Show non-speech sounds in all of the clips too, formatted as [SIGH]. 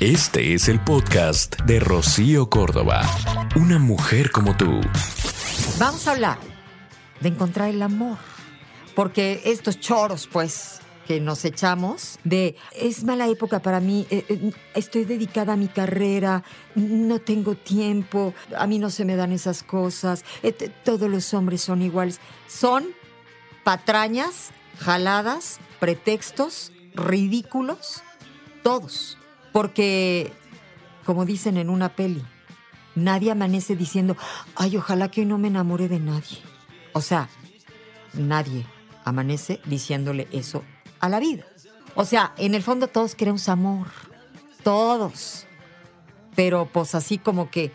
Este es el podcast de Rocío Córdoba. Una mujer como tú. Vamos a hablar de encontrar el amor. Porque estos choros, pues, que nos echamos de es mala época para mí, eh, eh, estoy dedicada a mi carrera, no tengo tiempo, a mí no se me dan esas cosas, eh, todos los hombres son iguales. Son patrañas, jaladas, pretextos ridículos, todos. Porque, como dicen en una peli, nadie amanece diciendo, ay, ojalá que hoy no me enamore de nadie. O sea, nadie amanece diciéndole eso a la vida. O sea, en el fondo todos queremos amor, todos. Pero pues así como que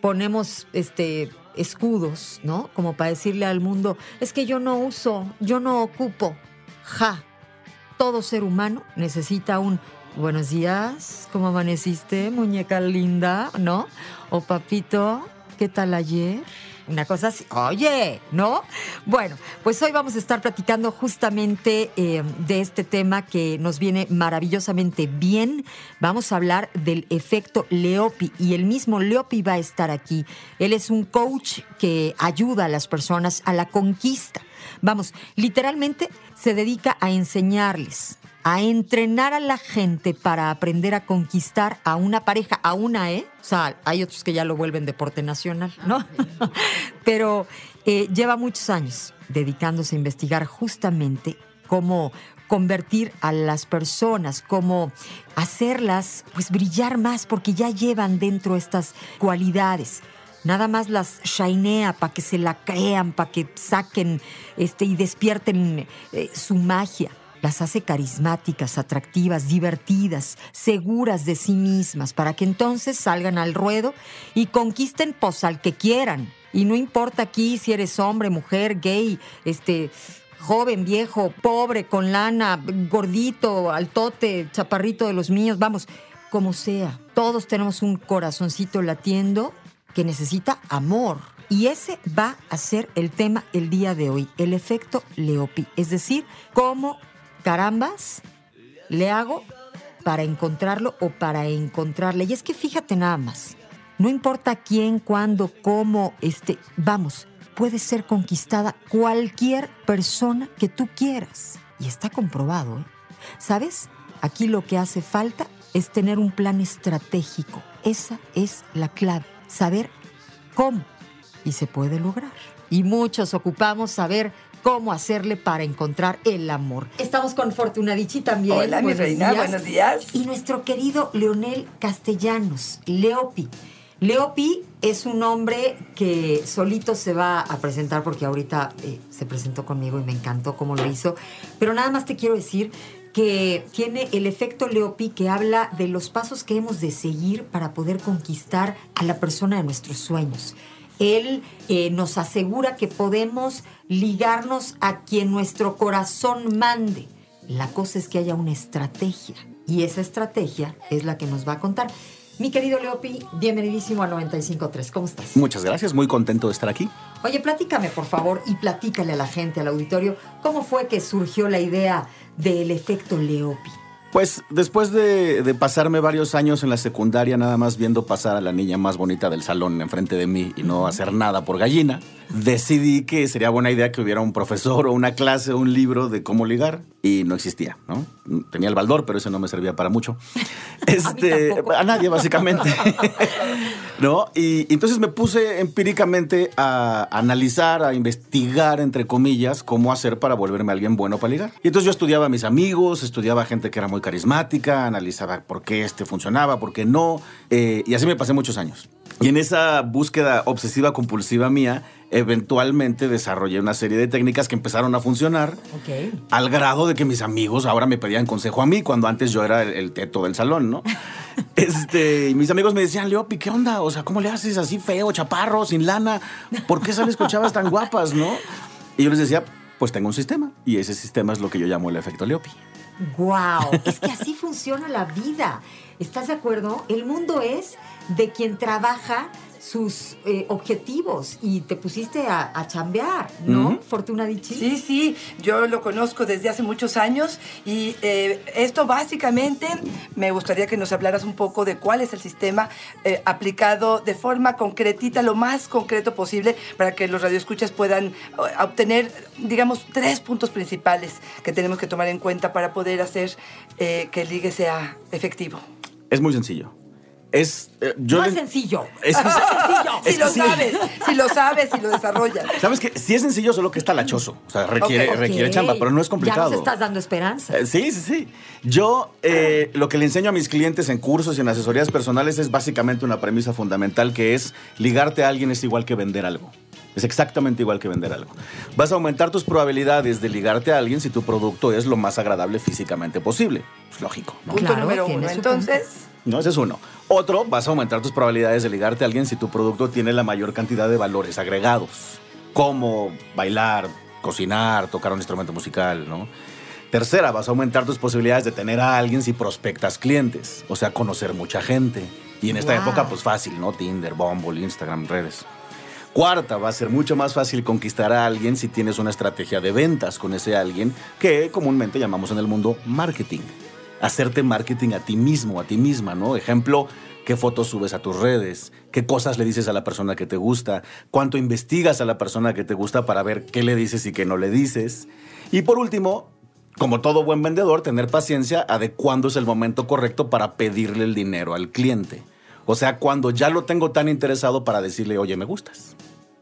ponemos este escudos, ¿no? Como para decirle al mundo, es que yo no uso, yo no ocupo. Ja. Todo ser humano necesita un buenos días, ¿cómo amaneciste, muñeca linda? ¿No? O papito, ¿qué tal ayer? Una cosa así, oye, ¿no? Bueno, pues hoy vamos a estar platicando justamente eh, de este tema que nos viene maravillosamente bien. Vamos a hablar del efecto Leopi y el mismo Leopi va a estar aquí. Él es un coach que ayuda a las personas a la conquista. Vamos, literalmente se dedica a enseñarles a entrenar a la gente para aprender a conquistar a una pareja, a una, ¿eh? O sea, hay otros que ya lo vuelven deporte nacional, ¿no? [LAUGHS] Pero eh, lleva muchos años dedicándose a investigar justamente cómo convertir a las personas, cómo hacerlas pues brillar más porque ya llevan dentro estas cualidades. Nada más las shinea para que se la crean, para que saquen este, y despierten eh, su magia las hace carismáticas, atractivas, divertidas, seguras de sí mismas, para que entonces salgan al ruedo y conquisten pues al que quieran. Y no importa aquí si eres hombre, mujer, gay, este, joven, viejo, pobre, con lana, gordito, altote, chaparrito de los míos, vamos, como sea. Todos tenemos un corazoncito latiendo que necesita amor. Y ese va a ser el tema el día de hoy, el efecto Leopi, es decir, cómo carambas le hago para encontrarlo o para encontrarle. Y es que fíjate nada más, no importa quién, cuándo, cómo, este, vamos, puede ser conquistada cualquier persona que tú quieras. Y está comprobado, ¿eh? ¿Sabes? Aquí lo que hace falta es tener un plan estratégico. Esa es la clave, saber cómo. Y se puede lograr. Y muchos ocupamos saber cómo hacerle para encontrar el amor. Estamos con Fortunadichi también. Hola, mi reina, buenos días. Y nuestro querido Leonel Castellanos, Leopi. Leopi es un hombre que solito se va a presentar porque ahorita eh, se presentó conmigo y me encantó cómo lo hizo. Pero nada más te quiero decir que tiene el efecto Leopi que habla de los pasos que hemos de seguir para poder conquistar a la persona de nuestros sueños. Él eh, nos asegura que podemos ligarnos a quien nuestro corazón mande. La cosa es que haya una estrategia y esa estrategia es la que nos va a contar. Mi querido Leopi, bienvenidísimo a 95.3. ¿Cómo estás? Muchas gracias, muy contento de estar aquí. Oye, platícame por favor y platícale a la gente, al auditorio, cómo fue que surgió la idea del efecto Leopi. Pues después de, pasarme varios años en la secundaria nada más viendo pasar a la niña más bonita del salón enfrente de mí y no hacer nada por gallina, decidí que sería buena idea que hubiera un profesor o una clase o un libro de cómo ligar y no existía, ¿no? Tenía el baldor, pero ese no me servía para mucho. [LAUGHS] Este, a, nadie básicamente. [LAUGHS] ¿No? Y, entonces me puse empíricamente a analizar, a investigar entre comillas cómo hacer para volverme alguien bueno para ligar. Y entonces yo estudiaba a mis amigos, estudiaba a gente que era muy carismática, analizaba por qué este funcionaba, por qué no, eh, y así me pasé muchos años. Y en esa búsqueda obsesiva compulsiva mía, eventualmente desarrollé una serie de técnicas que empezaron a funcionar al grado de que mis amigos ahora me pedían consejo a mí cuando antes yo era el, teto del salón, ¿no? [LAUGHS] este, y mis amigos me decían, Leopi, ¿qué onda? O sea, ¿cómo le haces así feo, chaparro, sin lana? ¿Por qué sales con chavas tan guapas, no? Y yo les decía, pues tengo un sistema y ese sistema es lo que yo llamo el efecto Leopi. ¡Wow! es que así funciona la vida. ¿Estás de acuerdo? El mundo es de quien trabaja sus eh, objetivos y te pusiste a, a chambear, ¿no, Fortuna Dichi? Sí, sí, yo lo conozco desde hace muchos años y eh, esto básicamente me gustaría que nos hablaras un poco de cuál es el sistema eh, aplicado de forma concretita, lo más concreto posible, para que los radioescuchas puedan obtener, digamos, tres puntos principales que tenemos que tomar en cuenta para poder hacer que el ligue sea efectivo. Es muy sencillo. Es, eh, no es sencillo. Es, [LAUGHS] sencillo. si lo sabes, si lo sabes, si lo desarrollas. Sabes que sí es sencillo, solo que es talachoso. O sea, requiere, requiere chamba, pero no es complicado. Ya nos estás dando esperanza. Eh, sí, sí, sí. Yo eh, lo que le enseño a mis clientes en cursos y en asesorías personales es básicamente una premisa fundamental que es ligarte a alguien es igual que vender algo. Es exactamente igual que vender algo. Vas a aumentar tus probabilidades de ligarte a alguien si tu producto es lo más agradable físicamente posible. Es lógico. Punto número uno. Entonces. No, ese es uno. Otro, vas a aumentar tus probabilidades de ligarte a alguien si tu producto tiene la mayor cantidad de valores agregados, como bailar, cocinar, tocar un instrumento musical, ¿no? Tercera, vas a aumentar tus posibilidades de tener a alguien si prospectas clientes, o sea, conocer mucha gente. Y en esta época, pues fácil, ¿no? Tinder, Bumble, Instagram, redes. Cuarta, va a ser mucho más fácil conquistar a alguien si tienes una estrategia de ventas con ese alguien que comúnmente llamamos en el mundo marketing hacerte marketing a ti mismo, a ti misma, ¿no? Ejemplo, qué fotos subes a tus redes, qué cosas le dices a la persona que te gusta, cuánto investigas a la persona que te gusta para ver qué le dices y qué no le dices. Y por último, como todo buen vendedor, tener paciencia a de cuándo es el momento correcto para pedirle el dinero al cliente. O sea, cuando ya lo tengo tan interesado para decirle, oye, me gustas.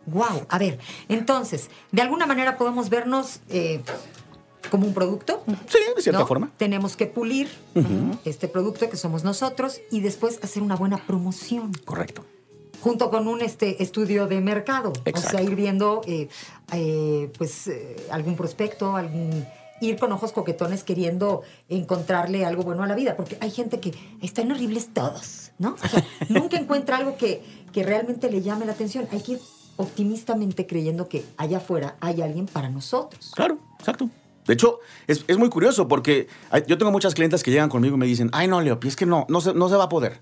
Wow, a ver, entonces, de alguna manera podemos vernos eh, como un producto. Sí, de cierta forma. Tenemos que pulir este producto que somos nosotros y después hacer una buena promoción. Correcto. Junto con un este, estudio de mercado. Exacto. O sea, ir viendo eh, eh, pues eh, algún prospecto, algún ir con ojos coquetones queriendo encontrarle algo bueno a la vida, porque hay gente que están horribles todos, ¿no? O sea, [LAUGHS] nunca encuentra algo que, que realmente le llame la atención. Hay que ir optimistamente creyendo que allá afuera hay alguien para nosotros. Claro, exacto. De hecho, es, muy curioso porque yo tengo muchas clientes que llegan conmigo y me dicen, ay no, Leo, es que no, no se, no se va a poder.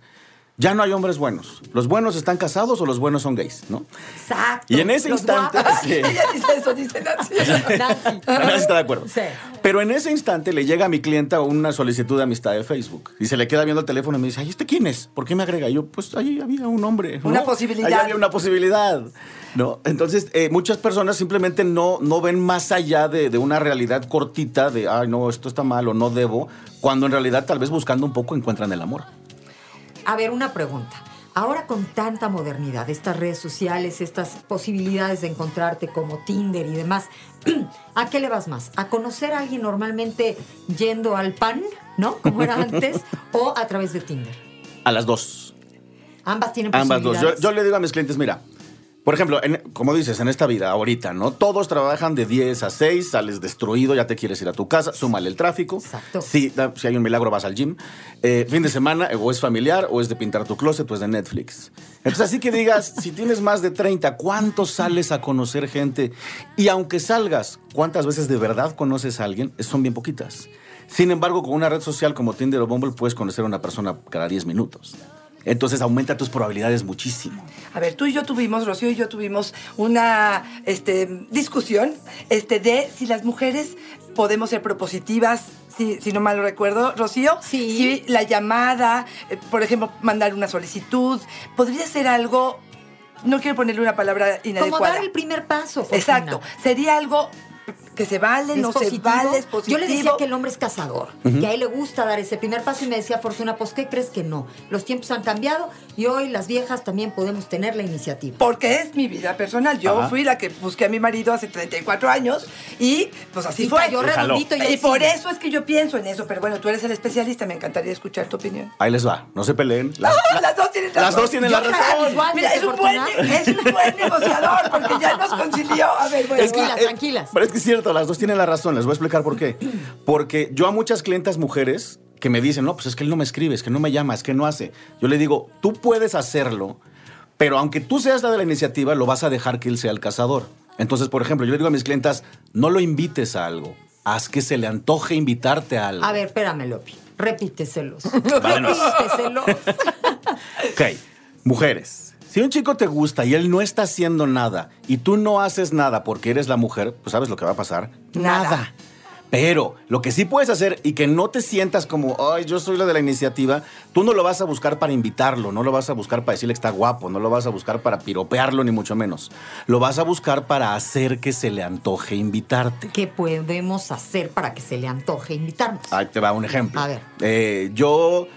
Ya no hay hombres buenos. Los buenos están casados o los buenos son gays, ¿no? Exacto. Y en ese instante. Sí. [LAUGHS] Ella dice eso, dice Nancy. [LAUGHS] Nancy. Nancy está de acuerdo. Sí. Pero en ese instante le llega a mi clienta una solicitud de amistad de Facebook. Y se le queda viendo el teléfono y me dice, ay, ¿este quién es? ¿Por qué me agrega? Y yo, pues ahí había un hombre. Una posibilidad. Ahí había una posibilidad. ¿No? Entonces, eh, muchas personas simplemente no, no ven más allá de, de, una realidad cortita de, ay, no, esto está mal o no debo, cuando en realidad tal vez buscando un poco encuentran el amor. A ver, una pregunta. Ahora con tanta modernidad, estas redes sociales, estas posibilidades de encontrarte como Tinder y demás, [CLEARS THROAT] ¿a qué le vas más? ¿A conocer a alguien normalmente yendo al pan, ¿no? Como era antes, [LAUGHS] o a través de Tinder? A las dos. Ambas tienen posibilidades. Ambas dos. yo le digo a mis clientes, mira, por ejemplo, como dices, en esta vida, ahorita, ¿no? Todos trabajan de 10 a 6, sales destruido, ya te quieres ir a tu casa, súmale el tráfico. Exacto. Si, si hay un milagro, vas al gym. Eh, fin de semana, o es familiar, o es de pintar tu closet, o es de Netflix. Entonces, así que digas, si tienes más de 30, ¿cuántos sales a conocer gente? Y aunque salgas, ¿cuántas veces de verdad conoces a alguien? Son bien poquitas. Sin embargo, con una red social como Tinder o Bumble, puedes conocer a una persona cada 10 minutos entonces aumenta tus probabilidades muchísimo. A ver, tú y yo tuvimos, Rocío y yo tuvimos una este, discusión este, de si las mujeres podemos ser propositivas si, si, no mal recuerdo, Rocío. Sí. Si la llamada, eh, por ejemplo, mandar una solicitud, podría ser algo. No quiero ponerle una palabra inadecuada. Como dar el primer paso. Exacto. Sería algo que se vale, no se vale, es positivo. Yo le decía que el hombre es cazador, que a él le gusta dar ese primer paso y me decía Fortuna, pues ¿qué crees que no? Los tiempos han cambiado y hoy las viejas también podemos tener la iniciativa. Porque es mi vida personal. Yo fui la que busqué a mi marido hace 34 años y pues así fue. Yo redondito y, y por eso es que yo pienso en eso. Pero bueno, tú eres el especialista, me encantaría escuchar tu opinión. Ahí les va, no se peleen. Las, [LAUGHS] las dos tienen razón. Las dos tienen la razón. Mira, es un, buen, es un buen negociador porque ya nos concilió. A ver, bueno, tranquilas, tranquilas. Pero es que es cierto, las dos tienen la razón. Les voy a explicar por qué. Porque yo a muchas clientas mujeres que me dicen, no, pues es que él no me escribe, es que no me llama, es que no hace. Yo le digo, tú puedes hacerlo, pero aunque tú seas la de la iniciativa, lo vas a dejar que él sea el cazador. Entonces, por ejemplo, yo le digo a mis clientas, no lo invites a algo, haz que se le antoje invitarte a algo. A ver, espérame, Lopi. Repíteselos. [LAUGHS] Vámonos. Repíteselos. Ok, mujeres. Si un chico te gusta y él no está haciendo nada y tú no haces nada porque eres la mujer, pues ¿sabes lo que va a pasar? Nada. Pero lo que sí puedes hacer y que no te sientas como, ay, yo soy la de la iniciativa, tú no lo vas a buscar para invitarlo, no lo vas a buscar para decirle que está guapo, no lo vas a buscar para piropearlo, ni mucho menos. Lo vas a buscar para hacer que se le antoje invitarte. ¿Qué podemos hacer para que se le antoje invitarnos? Ahí te va un ejemplo. A ver. Eh, yo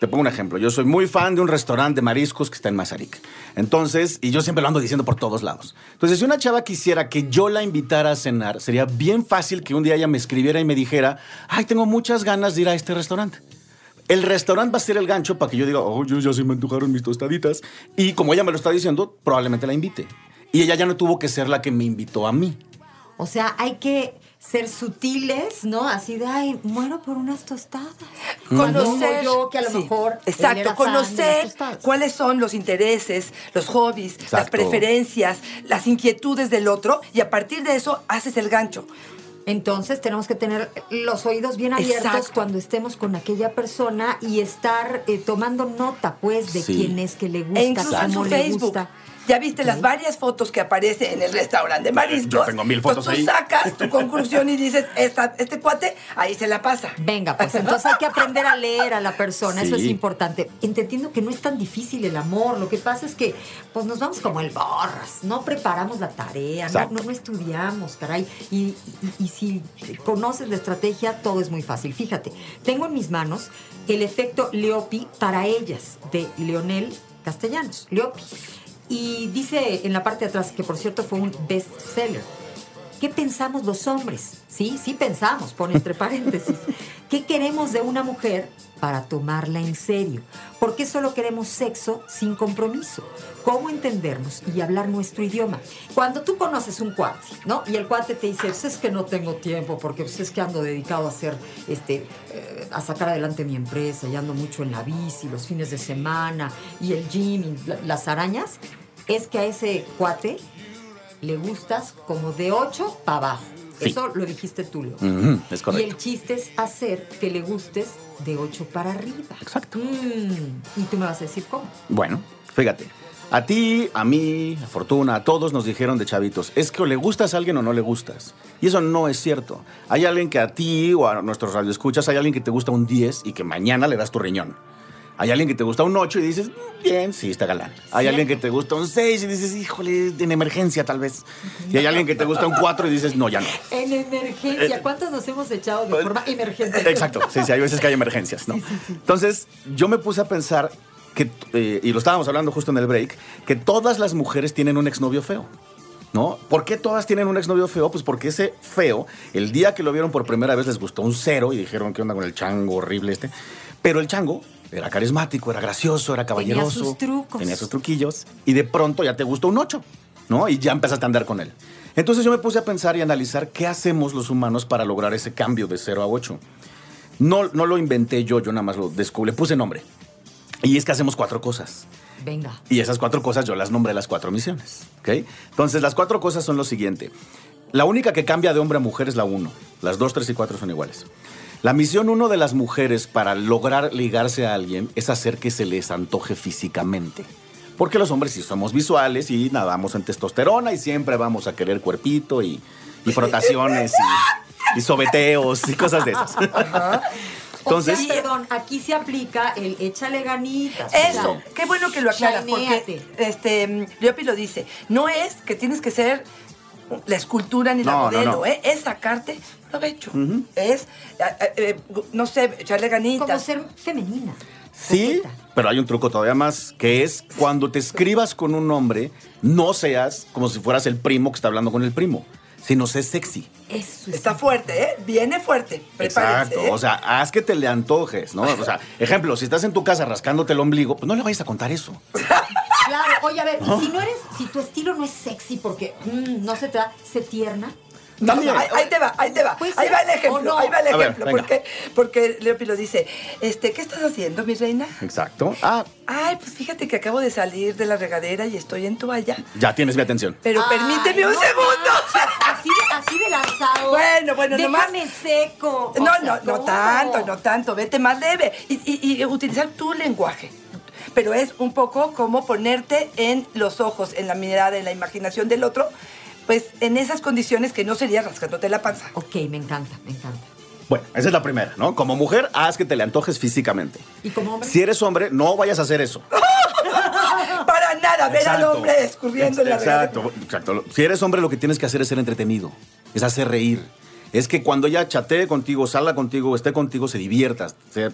te pongo un ejemplo. Yo soy muy fan de un restaurante de mariscos que está en Mazarik. Entonces, y yo siempre lo ando diciendo por todos lados. Entonces, si una chava quisiera que yo la invitara a cenar, sería bien fácil que un día ella me escribiera y me dijera, ay, tengo muchas ganas de ir a este restaurante. El restaurante va a ser el gancho para que yo diga, oh, yo ya se me antojaron mis tostaditas. Y como ella me lo está diciendo, probablemente la invite. Y ella ya no tuvo que ser la que me invitó a mí. O sea, hay que ser sutiles, ¿no? Así de, ay, muero por unas tostadas. Conocer. Yo, que a lo sí, mejor. Exacto, conocer cuáles son los intereses, los hobbies, las preferencias, las inquietudes del otro y a partir de eso haces el gancho. Entonces tenemos que tener los oídos bien abiertos Exacto. cuando estemos con aquella persona y estar eh, tomando nota, pues, de Sí. quién es que le gusta, E incluso en cómo su le Facebook. gusta. Ya viste las varias fotos que aparece en el restaurante de mariscos. Yo tengo mil fotos Pues ahí. tú sacas tu conclusión y dices, esta, este cuate, ahí se la pasa. Venga, pues entonces hay que aprender a leer a la persona, eso es importante. Entendiendo que no es tan difícil el amor, lo que pasa es que pues nos vamos como el borras, no preparamos la tarea, no, no, no estudiamos, caray. Y, y- y si conoces la estrategia, todo es muy fácil. Fíjate, tengo en mis manos el efecto Leopi para ellas, de Leonel Castellanos, Leopi. Y dice en la parte de atrás, que por cierto fue un bestseller, ¿Qué pensamos los hombres? Sí, sí pensamos, pone entre [LAUGHS] paréntesis. ¿Qué queremos de una mujer para tomarla en serio? ¿Por qué solo queremos sexo sin compromiso? ¿Cómo entendernos y hablar nuestro idioma? Cuando tú conoces un cuate, ¿no? Y el cuate te dice, pues es que no tengo tiempo porque pues es que ando dedicado a hacer, este, eh, a sacar adelante mi empresa y ando mucho en la bici, los fines de semana y el gym y la- las arañas, es que a ese cuate le gustas como de 8 para abajo. Sí. Eso lo dijiste tú, Leo. Es Y correcto. el chiste es hacer que le gustes de 8 para arriba. Exacto. Mm, y tú me vas a decir cómo. Bueno, fíjate. A ti, a mí, a Fortuna, a todos nos dijeron de chavitos, es que o le gustas a alguien o no le gustas. Y eso no es cierto. Hay alguien que a ti o a nuestros radioescuchas, hay alguien que te gusta un 10 y que mañana le das tu riñón. Hay alguien que te gusta un 8 y dices, "Mm, bien, sí, está galán. Hay alguien que te gusta un 6 y dices, híjole, en emergencia tal vez. Y hay alguien que te gusta un 4 y dices, no, ya no. En emergencia, ¿cuántos nos hemos echado de forma emergente? Eh, Exacto, sí, sí, hay veces que hay emergencias, ¿no? Entonces, yo me puse a pensar que, eh, y lo estábamos hablando justo en el break, que todas las mujeres tienen un exnovio feo. ¿No? ¿Por qué todas tienen un exnovio feo? Pues porque ese feo, el día que lo vieron por primera vez les gustó un cero y dijeron, ¿qué onda con el chango horrible este? Pero el chango era carismático, era gracioso, era caballeroso. sus trucos. Tenía sus truquillos. Y de pronto ya te gustó un ocho, ¿no? Y ya empezaste a andar con él. Entonces yo me puse a pensar y analizar qué hacemos los humanos para lograr ese cambio de 0 a 8. No, no lo inventé yo, yo nada más lo descubrí, le puse nombre. Y es que hacemos cuatro cosas. Venga. Y esas cuatro cosas yo las nombré las cuatro misiones. ¿ok? Entonces, las cuatro cosas son lo siguiente. La única que cambia de hombre a mujer es la uno. Las dos, tres y cuatro son iguales. La misión uno de las mujeres para lograr ligarse a alguien es hacer que se les antoje físicamente. Porque los hombres sí somos visuales y nadamos en testosterona y siempre vamos a querer cuerpito y, y frotaciones y, y sobeteos y cosas de esas. [LAUGHS] Entonces, o sea, perdón, aquí se aplica el échale ganitas. o Eso, sea, qué bueno que lo aclaras, porque este, Leopi lo dice, no es que tienes que ser la escultura ni la No, no, modelo, no. ¿eh? es sacarte provecho, es, eh, eh, no sé, echarle ganitas. como ser femenina. Sí, pero hay un truco todavía más, que es cuando te escribas con un hombre, no seas como si fueras el primo que está hablando con el primo, sino sé sexy. Eso es Está fuerte, ¿eh? Viene fuerte. Prepárense. Exacto, ¿eh? o sea, haz que te le antojes, ¿no? O sea, ejemplo, si estás en tu casa rascándote el ombligo, pues no le vayas a contar eso. [LAUGHS] Oye, a ver, y si no eres, si tu estilo no es sexy porque mm, no se te da, se tierna. No, También. ahí, ahí te va, ahí te va. Ahí va el ejemplo, no. ahí va el ejemplo. porque, porque Leopi lo dice, este, ¿qué estás haciendo, mi reina? Exacto. Ah, Ay, pues fíjate que acabo de salir de la regadera y estoy en toalla. ya tienes mi atención. Pero Ay, permíteme un no segundo. Así, así de lanzado. Bueno, bueno, nomás- Déjame seco. O No, sea, no, no tanto, no tanto. Vete más leve. Y, y- y utilizar tu lenguaje. Pero es un poco como ponerte en los ojos, en la mirada, en la imaginación del otro, pues en esas condiciones que no sería rascándote la panza. Ok, me encanta, me encanta. Bueno, esa es la primera, ¿no? Como mujer, haz que te le antojes físicamente. ¿Y como hombre? Si eres hombre, no vayas a hacer eso. [LAUGHS] Para nada, ver al hombre escurriendo en la Exacto, exacto. Si eres hombre, lo que tienes que hacer es ser entretenido, es hacer reír. Es que cuando ella chatee contigo, salga contigo, esté contigo, se divierta, se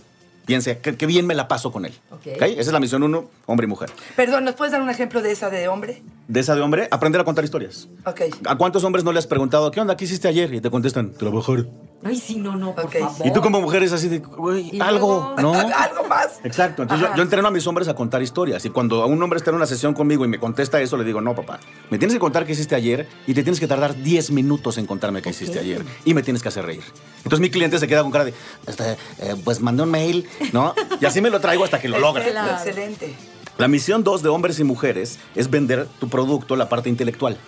piense que, que bien me la paso con él. Ok. ¿Ok? Esa es la misión uno, hombre y mujer. Perdón, ¿nos puedes dar un ejemplo de esa de hombre? De esa de hombre, aprender a contar historias. Ok. ¿A cuántos hombres no le has preguntado, ¿qué onda? ¿Qué hiciste ayer? Y te contestan, trabajar. Ay, sí, no, no, por Ok. favor. Y tú como mujer es así de, güey, algo, luego- ¿no? [LAUGHS] Algo más. Exacto. Entonces yo, entreno a mis hombres a contar historias. Y cuando un hombre está en una sesión conmigo y me contesta eso, le digo, no, papá, me tienes que contar qué hiciste ayer y te tienes que tardar 10 minutos en contarme qué hiciste ayer. Y me tienes que hacer reír. Entonces mi cliente se queda con cara de, este, eh, pues mandé un mail, ¿no? Y así me lo traigo hasta que lo [LAUGHS] logra. Excelente. La misión dos de hombres y mujeres es vender tu producto, la parte intelectual.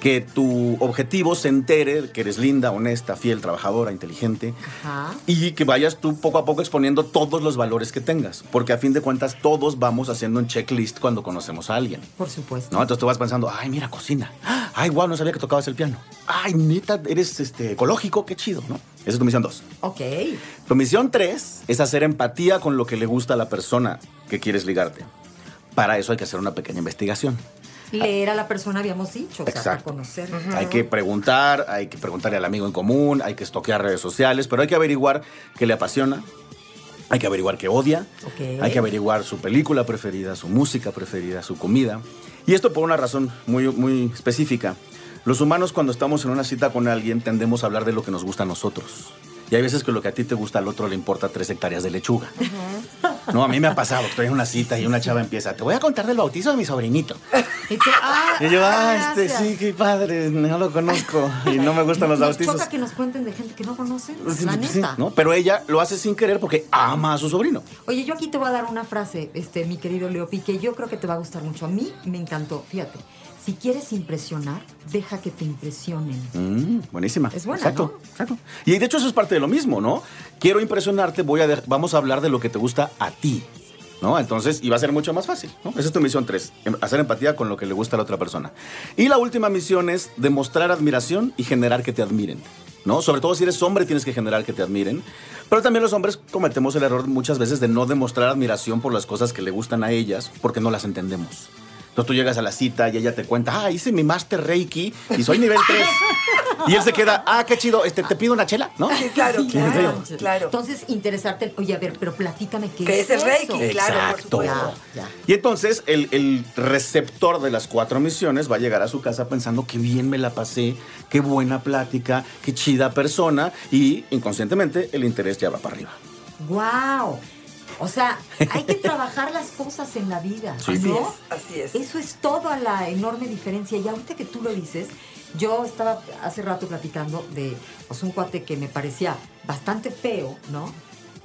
Que tu objetivo se entere que eres linda, honesta, fiel, trabajadora, inteligente. Ajá. Y que vayas tú poco a poco exponiendo todos los valores que tengas. Porque a fin de cuentas todos vamos haciendo un checklist cuando conocemos a alguien. Por supuesto. ¿No? Entonces tú vas pensando, ay, mira, cocina. Ay, guau, no sabía que tocabas el piano. Ay, neta, eres este, ecológico, qué chido, ¿no? Esa es tu misión dos. Ok. Tu misión 3 es hacer empatía con lo que le gusta a la persona que quieres ligarte. Para eso hay que hacer una pequeña investigación. Leer a la persona, habíamos dicho, o sea, para conocer. Hay que preguntar, hay que preguntarle al amigo en común, hay que estoquear redes sociales, pero hay que averiguar qué le apasiona, hay que averiguar qué odia, hay que averiguar su película preferida, su música preferida, su comida. Y esto por una razón muy, muy específica. Los humanos cuando estamos en una cita con alguien tendemos a hablar de lo que nos gusta a nosotros. Y hay veces que lo que a ti te gusta al otro le importa tres hectáreas de lechuga. No, a mí me ha pasado. Estoy en una cita y una chava empieza, te voy a contar del bautizo de mi sobrinito. Y tú, ah, Y yo, ah, ah, este sí, qué padre, no lo conozco y no me gustan los Nos bautizos. choca que nos cuenten de gente que no conocen, Sí, la sí, neta. ¿no? Pero ella lo hace sin querer porque ama a su sobrino. Oye, yo aquí te voy a dar una frase, este, mi querido Leopi, que yo creo que te va a gustar mucho. A mí me encantó. Fíjate, si quieres impresionar, deja que te impresionen. Mm, buenísima. Es buena, exacto, ¿no? exacto. Y de hecho eso es parte de lo mismo, ¿no? Quiero impresionarte, voy a vamos a hablar de lo que te gusta a ti. ¿No? Entonces, y va a ser mucho más fácil, ¿no? Esa es tu misión 3, hacer empatía con lo que le gusta a la otra persona. Y la última misión es demostrar admiración y generar que te admiren, ¿no? Sobre todo si eres hombre tienes que generar que te admiren, pero también los hombres cometemos el error muchas veces de no demostrar admiración por las cosas que le gustan a ellas porque no las entendemos. Entonces tú llegas a la cita y ella te cuenta, ah, hice mi master Reiki y soy nivel 3. Y él se queda, ah, qué chido, este, te pido una chela, ¿no? Sí, claro, Sí, claro, claro. Entonces, interesarte, oye, a ver, pero platícame qué ¿Qué es es el eso? Reiki? Claro, por Exacto. Ya, ya. Y entonces el, el receptor de las cuatro misiones va a llegar a su casa pensando qué bien me la pasé, qué buena plática, qué chida persona y inconscientemente el interés ya va para arriba. ¡Wow! O sea, hay que trabajar las cosas en la vida, Sí. Así ¿no? es, así es. Eso es toda la enorme diferencia. Y ahorita que tú lo dices, yo estaba hace rato platicando de pues, un cuate que me parecía bastante feo, ¿no?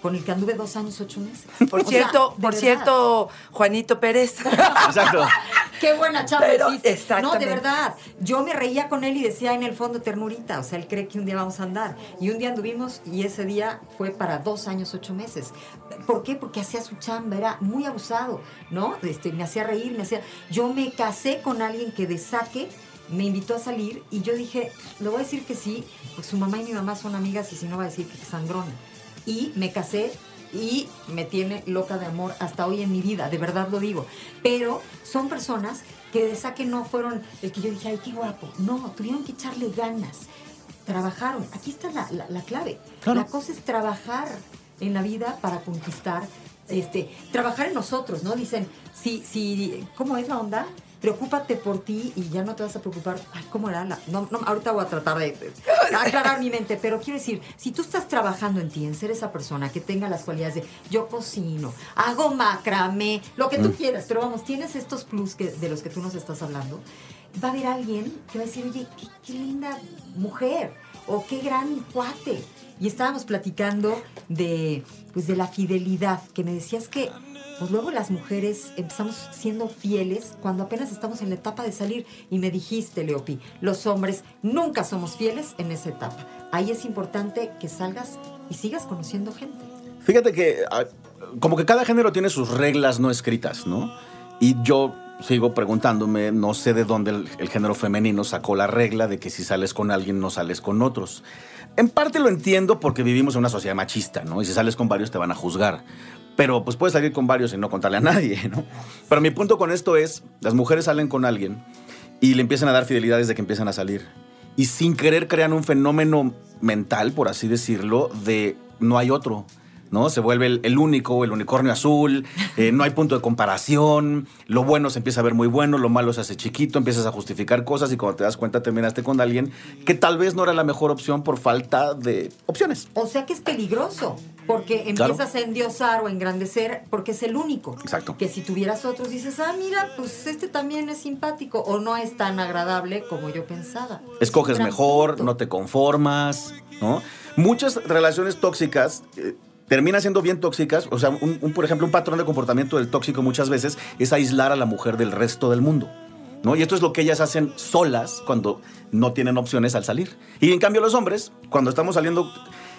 Con el que anduve dos años, ocho meses. [LAUGHS] Por O cierto, por verdad. cierto, Juanito Pérez. [LAUGHS] Exacto. Qué buena chava hiciste. No, de verdad. Yo me reía con él y decía en el fondo ternurita. O sea, él cree que un día vamos a andar. Y un día anduvimos y ese día fue para dos años, ocho meses. ¿Por qué? Porque hacía su chamba, era muy abusado, ¿no? Este, me hacía reír, me hacía. Yo me casé con alguien que de saque me invitó a salir y yo dije, le voy a decir que sí, pues su mamá y mi mamá son amigas y si no va a decir que es sangrona. Y me casé y me tiene loca de amor hasta hoy en mi vida, de verdad lo digo. Pero son personas que de saque no fueron el que yo dije, ay, qué guapo. No, tuvieron que echarle ganas. Trabajaron. Aquí está la, la- la clave. Claro. La cosa es trabajar en la vida para conquistar, este, trabajar en nosotros, ¿no? Dicen, si, si, ¿cómo es la onda? Preocúpate por ti y ya no te vas a preocupar. Ay, ¿cómo era la? No, no, ahorita voy a tratar de, de [LAUGHS] aclarar mi mente, pero quiero decir, si tú estás trabajando en ti, en ser esa persona que tenga las cualidades de yo cocino, hago macramé, lo que tú quieras, pero vamos, tienes estos plus que, de los que tú nos estás hablando, va a haber alguien que va a decir, oye, qué, qué linda mujer. O qué gran cuate. Y estábamos platicando de, pues, de la fidelidad, que me decías que pues luego las mujeres empezamos siendo fieles cuando apenas estamos en la etapa de salir. Y me dijiste, Leopi, los hombres nunca somos fieles en esa etapa. Ahí es importante que salgas y sigas conociendo gente. Fíjate que ah, como que cada género tiene sus reglas no escritas, ¿no? Y yo sigo preguntándome, no sé de dónde el, el, género femenino sacó la regla de que si sales con alguien no sales con otros. En parte lo entiendo porque vivimos en una sociedad machista, ¿no? Y si sales con varios te van a juzgar. Pero pues puedes salir con varios y no contarle a nadie, ¿no? Pero mi punto con esto es, las mujeres salen con alguien y le empiezan a dar fidelidad desde que empiezan a salir. Y sin querer crean un fenómeno mental, por así decirlo, de no hay otro. ¿No? Se vuelve el, el único, el unicornio azul, eh, no hay punto de comparación, lo bueno se empieza a ver muy bueno, lo malo se hace chiquito, empiezas a justificar cosas y cuando te das cuenta terminaste con alguien que tal vez no era la mejor opción por falta de opciones. O sea que es peligroso, porque empiezas claro. a endiosar o engrandecer porque es el único. Exacto. Que si tuvieras otros dices, ah, mira, pues este también es simpático o no es tan agradable como yo pensaba. Escoges mejor, punto. no te conformas, ¿no? Muchas relaciones tóxicas... Eh, termina siendo bien tóxicas. O sea, un, un, por ejemplo, un patrón de comportamiento del tóxico muchas veces es aislar a la mujer del resto del mundo. ¿No? Y esto es lo que ellas hacen solas cuando no tienen opciones al salir. Y en cambio los hombres, cuando estamos saliendo,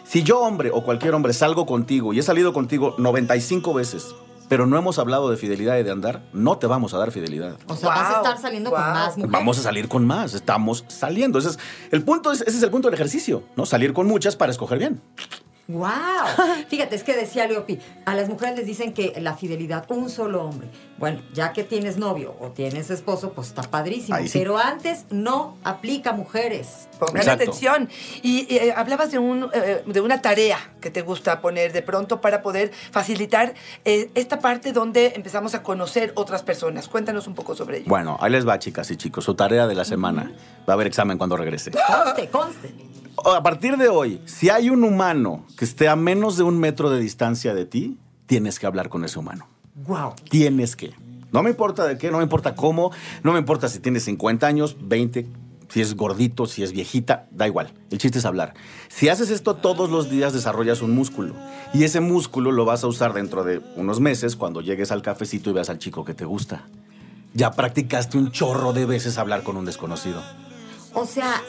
si yo hombre o cualquier hombre salgo contigo y he salido contigo 95 veces, pero no hemos hablado de fidelidad y de andar, no te vamos a dar fidelidad. O sea, wow, vas a estar saliendo wow. con más mujeres. Vamos a salir con más, estamos saliendo. Ese es el punto, ese es el punto del ejercicio, ¿no? Salir con muchas para escoger bien. ¡Wow! [LAUGHS] Fíjate, es que decía Leopi, a las mujeres les dicen que la fidelidad, un solo hombre. Bueno, ya que tienes novio o tienes esposo, pues está padrísimo. Sí. Pero antes no aplica mujeres. Pongan atención. Y, y eh, hablabas de, un, eh, de una tarea que te gusta poner de pronto para poder facilitar eh, esta parte donde empezamos a conocer otras personas. Cuéntanos un poco sobre ello. Bueno, ahí les va, chicas y chicos. Su tarea de la semana. Va a haber examen cuando regrese. Conste, conste a partir de hoy, si hay un humano que esté a menos de un metro de distancia de ti, tienes que hablar con ese humano. Wow. Tienes que. No me importa de qué, no me importa cómo, no me importa si tienes 50 años, 20, si es gordito, si es viejita, da igual. El chiste es hablar. Si haces esto todos los días, desarrollas un músculo. Y ese músculo lo vas a usar dentro de unos meses cuando llegues al cafecito y veas al chico que te gusta. Ya practicaste un chorro de veces hablar con un desconocido. O sea,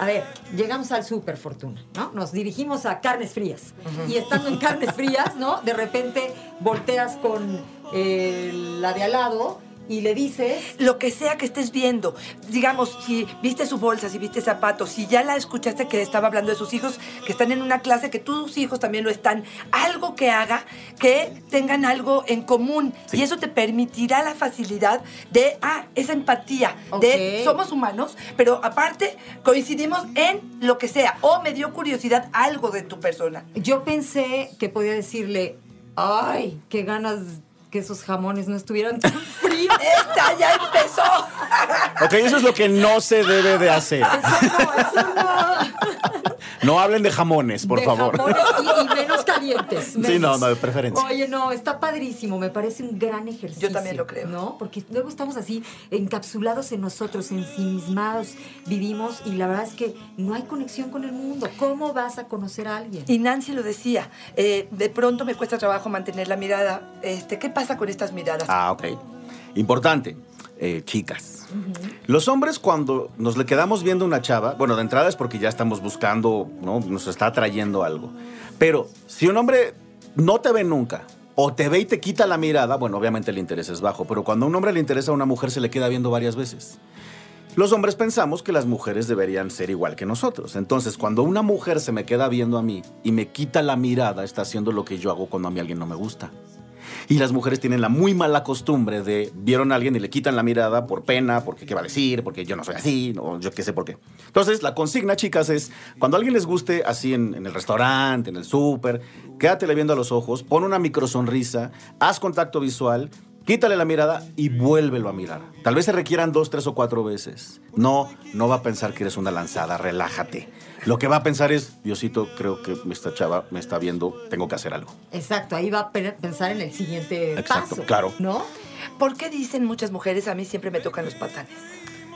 a ver, llegamos al Super Fortuna, ¿no? Nos dirigimos a carnes frías. Uh -huh. Y estando en carnes frías, ¿no? De repente volteas con eh, la de al lado y le dices... Lo que sea que estés viendo. Digamos, si viste su bolsa, si viste zapatos, si ya la escuchaste que estaba hablando de sus hijos, que están en una clase, que tus hijos también lo están, algo que haga que tengan algo en común. Sí. Y eso te permitirá la facilidad de, ah, esa empatía, okay. de somos humanos, pero aparte coincidimos en lo que sea. O me dio curiosidad algo de tu persona. Yo pensé que podía decirle, ay, qué ganas que esos jamones no estuvieran tan fríos. [LAUGHS] ¡Esta ya empezó! ok, eso es lo que no se debe de hacer. Eso no, eso no. No hablen de jamones, por de favor. Jamones y, y, [LAUGHS] menos calientes. Menos. Sí, no, no, de preferencia. Oye, no, está padrísimo. Me parece un gran ejercicio. Yo también lo creo. ¿No? Porque luego estamos así encapsulados en nosotros, ensimismados, vivimos y la verdad es que no hay conexión con el mundo. ¿Cómo vas a conocer a alguien? Y Nancy lo decía, eh, de pronto me cuesta trabajo mantener la mirada. Este, ¿Qué pasa con estas miradas? Ah, ok. Importante, eh, chicas. Los hombres cuando nos le quedamos viendo una chava, bueno, de entrada es porque ya estamos buscando, ¿no? Nos está atrayendo algo. Pero si un hombre no te ve nunca o te ve y te quita la mirada, bueno, obviamente el interés es bajo, pero cuando a un hombre le interesa a una mujer se le queda viendo varias veces. Los hombres pensamos que las mujeres deberían ser igual que nosotros. Entonces, cuando una mujer se me queda viendo a mí y me quita la mirada, está haciendo lo que yo hago cuando a mí alguien no me gusta. Y las mujeres tienen la muy mala costumbre de vieron a alguien y le quitan la mirada por pena, porque qué va a decir, porque yo no soy así, o yo qué sé por qué. Entonces, la consigna, chicas, es cuando alguien les guste, así en, en el restaurante, en el súper, quédatele viendo a los ojos, pon una microsonrisa, haz contacto visual, quítale la mirada y vuélvelo a mirar. Tal vez se requieran dos, tres o cuatro veces. No, no va a pensar que eres una lanzada, relájate. Lo que va a pensar es, Diosito, creo que esta chava me está viendo, tengo que hacer algo. Exacto, ahí va a pensar en el siguiente Exacto, paso. claro. ¿No? ¿Por qué dicen muchas mujeres, a mí siempre me tocan los patanes?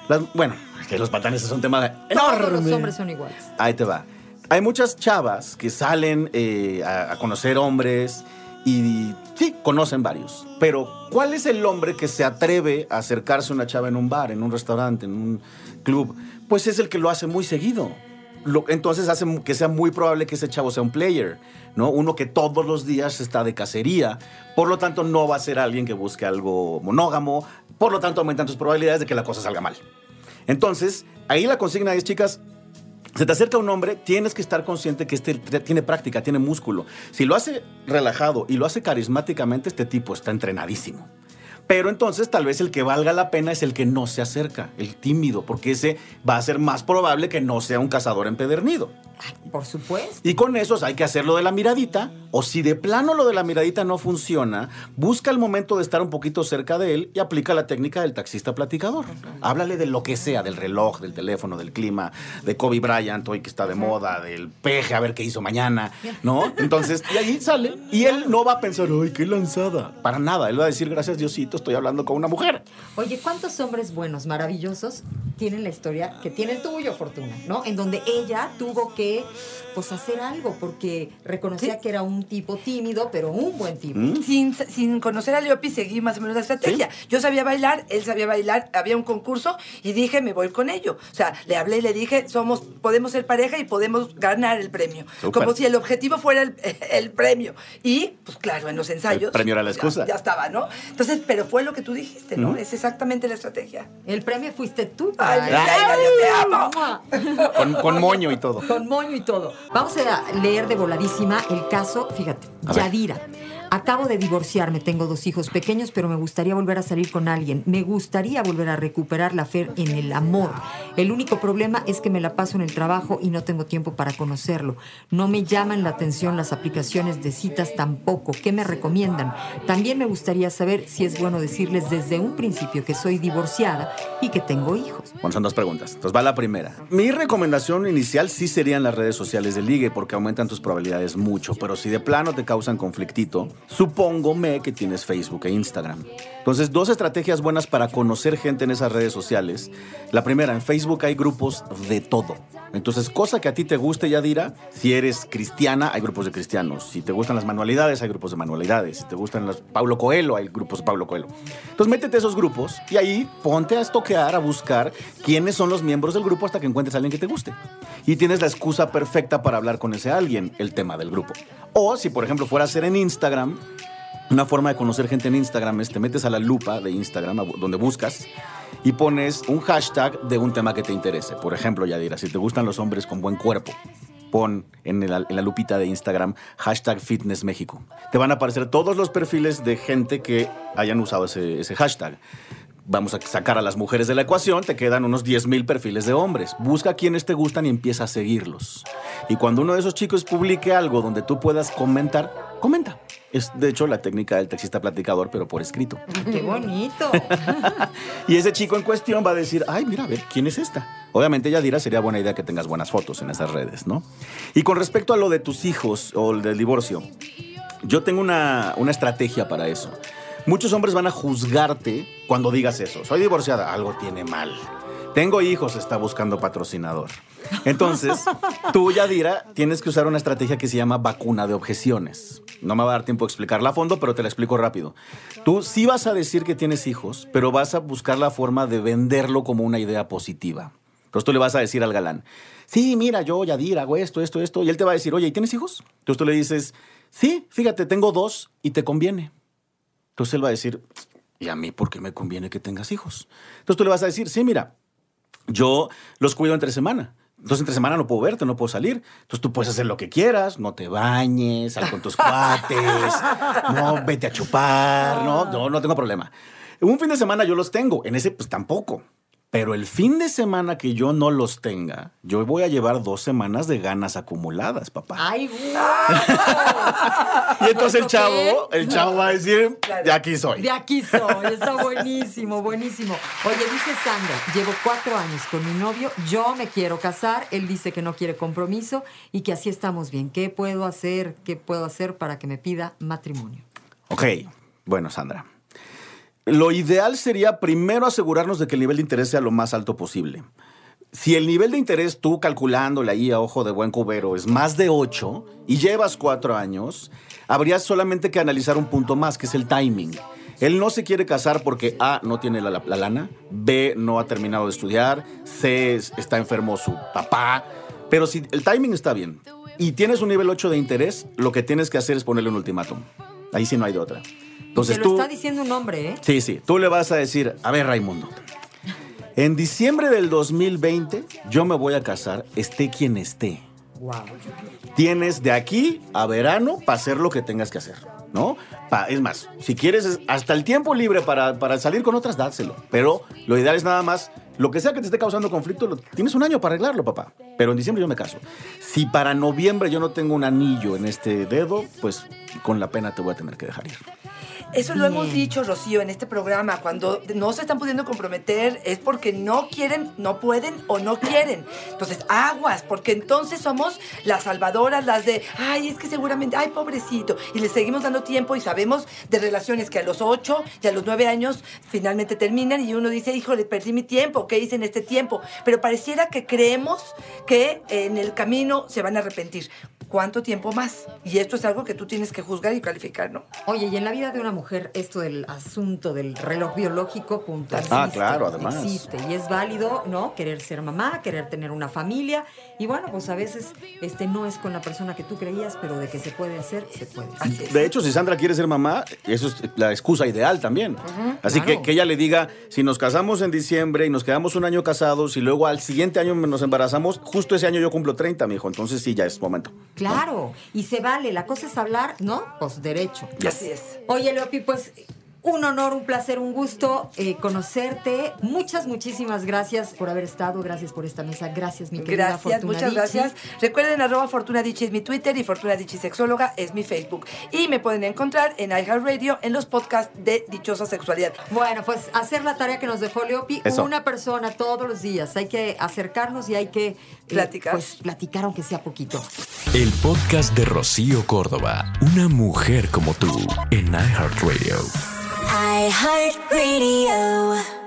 Las- bueno, que los patanes es un tema Todos enorme. los hombres son iguales. Ahí te va. Hay muchas chavas que salen eh, a, a conocer hombres y sí, conocen varios. Pero, ¿cuál es el hombre que se atreve a acercarse a una chava en un bar, en un restaurante, en un club? Pues es el que lo hace muy seguido. Lo- entonces hace que sea muy probable que ese chavo sea un player, ¿no? Uno que todos los días está de cacería. Por lo tanto, no va a ser alguien que busque algo monógamo. Por lo tanto, aumentan tus probabilidades de que la cosa salga mal. Entonces, ahí la consigna es, chicas, se te acerca un hombre, tienes que estar consciente que este tiene práctica, tiene músculo. Si lo hace relajado y lo hace carismáticamente, este tipo está entrenadísimo. Pero entonces tal vez el que valga la pena es el que no se acerca, el tímido, porque ese va a ser más probable que no sea un cazador empedernido. Ay, por supuesto. Y con esos hay que hacer lo de la miradita, o si de plano lo de la miradita no funciona, busca el momento de estar un poquito cerca de él y aplica la técnica del taxista platicador. Háblale de lo que sea, del reloj, del teléfono, del clima, de Kobe Bryant, hoy que está de moda, del peje, a ver qué hizo mañana, ¿no? Entonces, y ahí sale, y él no va a pensar, ¡ay, qué lanzada! Para nada, él va a decir, gracias Diosito, estoy hablando con una mujer. Oye, ¿cuántos hombres buenos, maravillosos, tienen la historia que tiene el tuyo, Fortuna? ¿No? En donde ella tuvo que, pues, hacer algo porque reconocía Sí. que era un tipo tímido, pero un buen tipo. ¿Mm? Sin, sin conocer a Leopi seguí más o menos la estrategia. Yo sabía bailar, él sabía bailar, había un concurso y dije, me voy con ello. O sea, le hablé y le dije, somos, podemos ser pareja y podemos ganar el premio. Como si el objetivo fuera el, [LAUGHS] el premio. Y, pues claro, en los ensayos. El premio era la ya- excusa. Ya, estaba, ¿no? Entonces, pero fue lo que tú dijiste, ¿no? Ujú. Es exactamente la estrategia. El premio fuiste tú. Ay, Ay, yo te amo. amo. Con, con moño y todo. Con moño y todo. Vamos a leer de voladísima el caso, fíjate. Yadira. Acabo de divorciarme, tengo dos hijos pequeños, pero me gustaría volver a salir con alguien. Me gustaría volver a recuperar la fe en el amor. El único problema es que me la paso en el trabajo y no tengo tiempo para conocerlo. No me llaman la atención las aplicaciones de citas tampoco. ¿Qué me recomiendan? También me gustaría saber si es bueno decirles desde un principio que soy divorciada y que tengo hijos. Bueno, son dos preguntas. Entonces va la primera. Mi recomendación inicial sí serían las redes sociales de ligue porque aumentan tus probabilidades mucho, pero si de plano te causan conflictito, supóngome que tienes Facebook e Instagram. Entonces, dos estrategias buenas para conocer gente en esas redes sociales. La primera, en Facebook hay grupos de todo. Entonces, cosa que a ti te guste, Yadira, si eres cristiana, hay grupos de cristianos. Si te gustan las manualidades, hay grupos de manualidades. Si te gustan los Pablo Coelho, hay grupos de Pablo Coelho. Entonces, métete a esos grupos y ahí ponte a estoquear, a buscar quiénes son los miembros del grupo hasta que encuentres a alguien que te guste. Y tienes la excusa perfecta para hablar con ese alguien, el tema del grupo. O si, por ejemplo, fuera a ser en Instagram, una forma de conocer gente en Instagram es te metes a la lupa de Instagram, donde buscas, y pones un hashtag de un tema que te interese. Por ejemplo, Yadira, si te gustan los hombres con buen cuerpo, pon en, la lupita de Instagram hashtag Fitness México. Te van a aparecer todos los perfiles de gente que hayan usado ese, hashtag. Vamos a sacar a las mujeres de la ecuación, te quedan unos 10 mil perfiles de hombres. Busca quienes te gustan y empieza a seguirlos. Y cuando uno de esos chicos publique algo donde tú puedas comentar, comenta. Es de hecho la técnica del taxista platicador, pero por escrito. ¡Qué bonito! [LAUGHS] Y ese chico en cuestión va a decir, ay, mira, a ver, ¿quién es esta? Obviamente, Yadira, sería buena idea que tengas buenas fotos en esas redes, ¿no? Y con respecto a lo de tus hijos o el del divorcio, yo tengo una, una estrategia para eso. Muchos hombres van a juzgarte cuando digas eso. Soy divorciada, algo tiene mal. Tengo hijos, está buscando patrocinador. Entonces, tú, Yadira, tienes que usar una estrategia que se llama vacuna de objeciones. No me va a dar tiempo a explicarla a fondo, pero te la explico rápido. Tú sí vas a decir que tienes hijos, pero vas a buscar la forma de venderlo como una idea positiva. Entonces tú le vas a decir al galán, sí, mira, yo, Yadira, hago esto, esto, esto. Y él te va a decir, oye, ¿y tienes hijos? Entonces tú le dices, sí, fíjate, tengo dos y te conviene. Entonces él va a decir, ¿y a mí por qué me conviene que tengas hijos? Entonces tú le vas a decir, sí, mira, yo los cuido entre semana. Entonces, entre semana no puedo verte, no puedo salir. Entonces, tú puedes hacer lo que quieras. No te bañes, sal con tus cuates. No, vete a chupar. No, no, no tengo problema. Un fin de semana yo los tengo. En ese, pues tampoco. Pero el fin de semana que yo no los tenga, yo voy a llevar dos semanas de ganas acumuladas, papá. ¡Ay, guau! y entonces el chavo, el chavo va a decir, de aquí soy. De aquí soy, está [LAUGHS] buenísimo, buenísimo. Oye, dice Sandra, llevo cuatro años con mi novio, yo me quiero casar, él dice que no quiere compromiso y que así estamos bien. ¿Qué puedo hacer? ¿Qué puedo hacer para que me pida matrimonio? Ok, bueno, Sandra. Lo ideal sería primero asegurarnos de que el nivel de interés sea lo más alto posible. Si el nivel de interés tú calculándole ahí a ojo de buen cubero es más de 8 y llevas 4 años, habría solamente que analizar un punto más, que es el timing. Él no se quiere casar porque A, no tiene la, la lana, B, no ha terminado de estudiar, C, está enfermo su papá. Pero si el timing está bien y tienes un nivel 8 de interés, lo que tienes que hacer es ponerle un ultimátum. Ahí sí no hay de otra. Entonces, Te lo está diciendo un hombre, ¿eh? Sí, sí. Tú le vas a decir, a ver, Raimundo, en diciembre del 2020 yo me voy a casar, esté quien esté. Wow. Tienes de aquí a verano para hacer lo que tengas que hacer, ¿no? es más, si quieres hasta el tiempo libre para, para salir con otras, dárselo. Pero lo ideal es nada más lo que sea que te esté causando conflicto, tienes un año para arreglarlo, papá. Pero en diciembre yo me caso. Si para noviembre yo no tengo un anillo en este dedo, pues con la pena te voy a tener que dejar ir. Eso lo hemos dicho, Rocío, en este programa. Cuando no se están pudiendo comprometer es porque no quieren, no pueden o no quieren. Entonces, aguas, porque entonces somos las salvadoras, las de, ay, es que seguramente, ay, pobrecito. Y le seguimos dando tiempo y sabemos de relaciones que a los ocho y a los nueve años finalmente terminan y uno dice, híjole, perdí mi tiempo, ¿qué hice en este tiempo? Pero pareciera que creemos que en el camino se van a arrepentir. ¿Cuánto tiempo más? Y esto es algo que tú tienes que juzgar y calificar, ¿no? Oye, y en la vida de una mujer, esto del asunto del reloj biológico, punto. ah, claro, además. Existe y es válido, ¿no? Querer ser mamá, querer tener una familia. Y bueno, pues a veces este no es con la persona que tú creías, pero de que se puede hacer, se puede. de hecho, si Sandra quiere ser mamá, eso es la excusa ideal también. Así que que ella le diga, si nos casamos en diciembre y nos quedamos un año casados y luego al siguiente año nos embarazamos, justo ese año yo cumplo 30, mi hijo. Entonces sí, ya es momento. Claro, y se vale. La cosa es hablar, ¿no? Pues derecho. Así es. Oye, Leopi, y pues un honor, un placer, un gusto eh, conocerte. Muchas, muchísimas gracias por haber estado. Gracias por esta mesa. Gracias, mi querida Gracias, muchas gracias. Recuerden, arroba Fortuna es mi Twitter y Fortuna Sexóloga es mi Facebook. Y me pueden encontrar en iHeartRadio en los podcasts de Dichosa Sexualidad. Bueno, pues hacer la tarea que nos dejó Leopi. Una persona todos los días. Hay que acercarnos y hay que eh, platicar. pues platicar aunque sea poquito. El podcast de Rocío Córdoba. Una mujer como tú en iHeartRadio. iHeartRadio.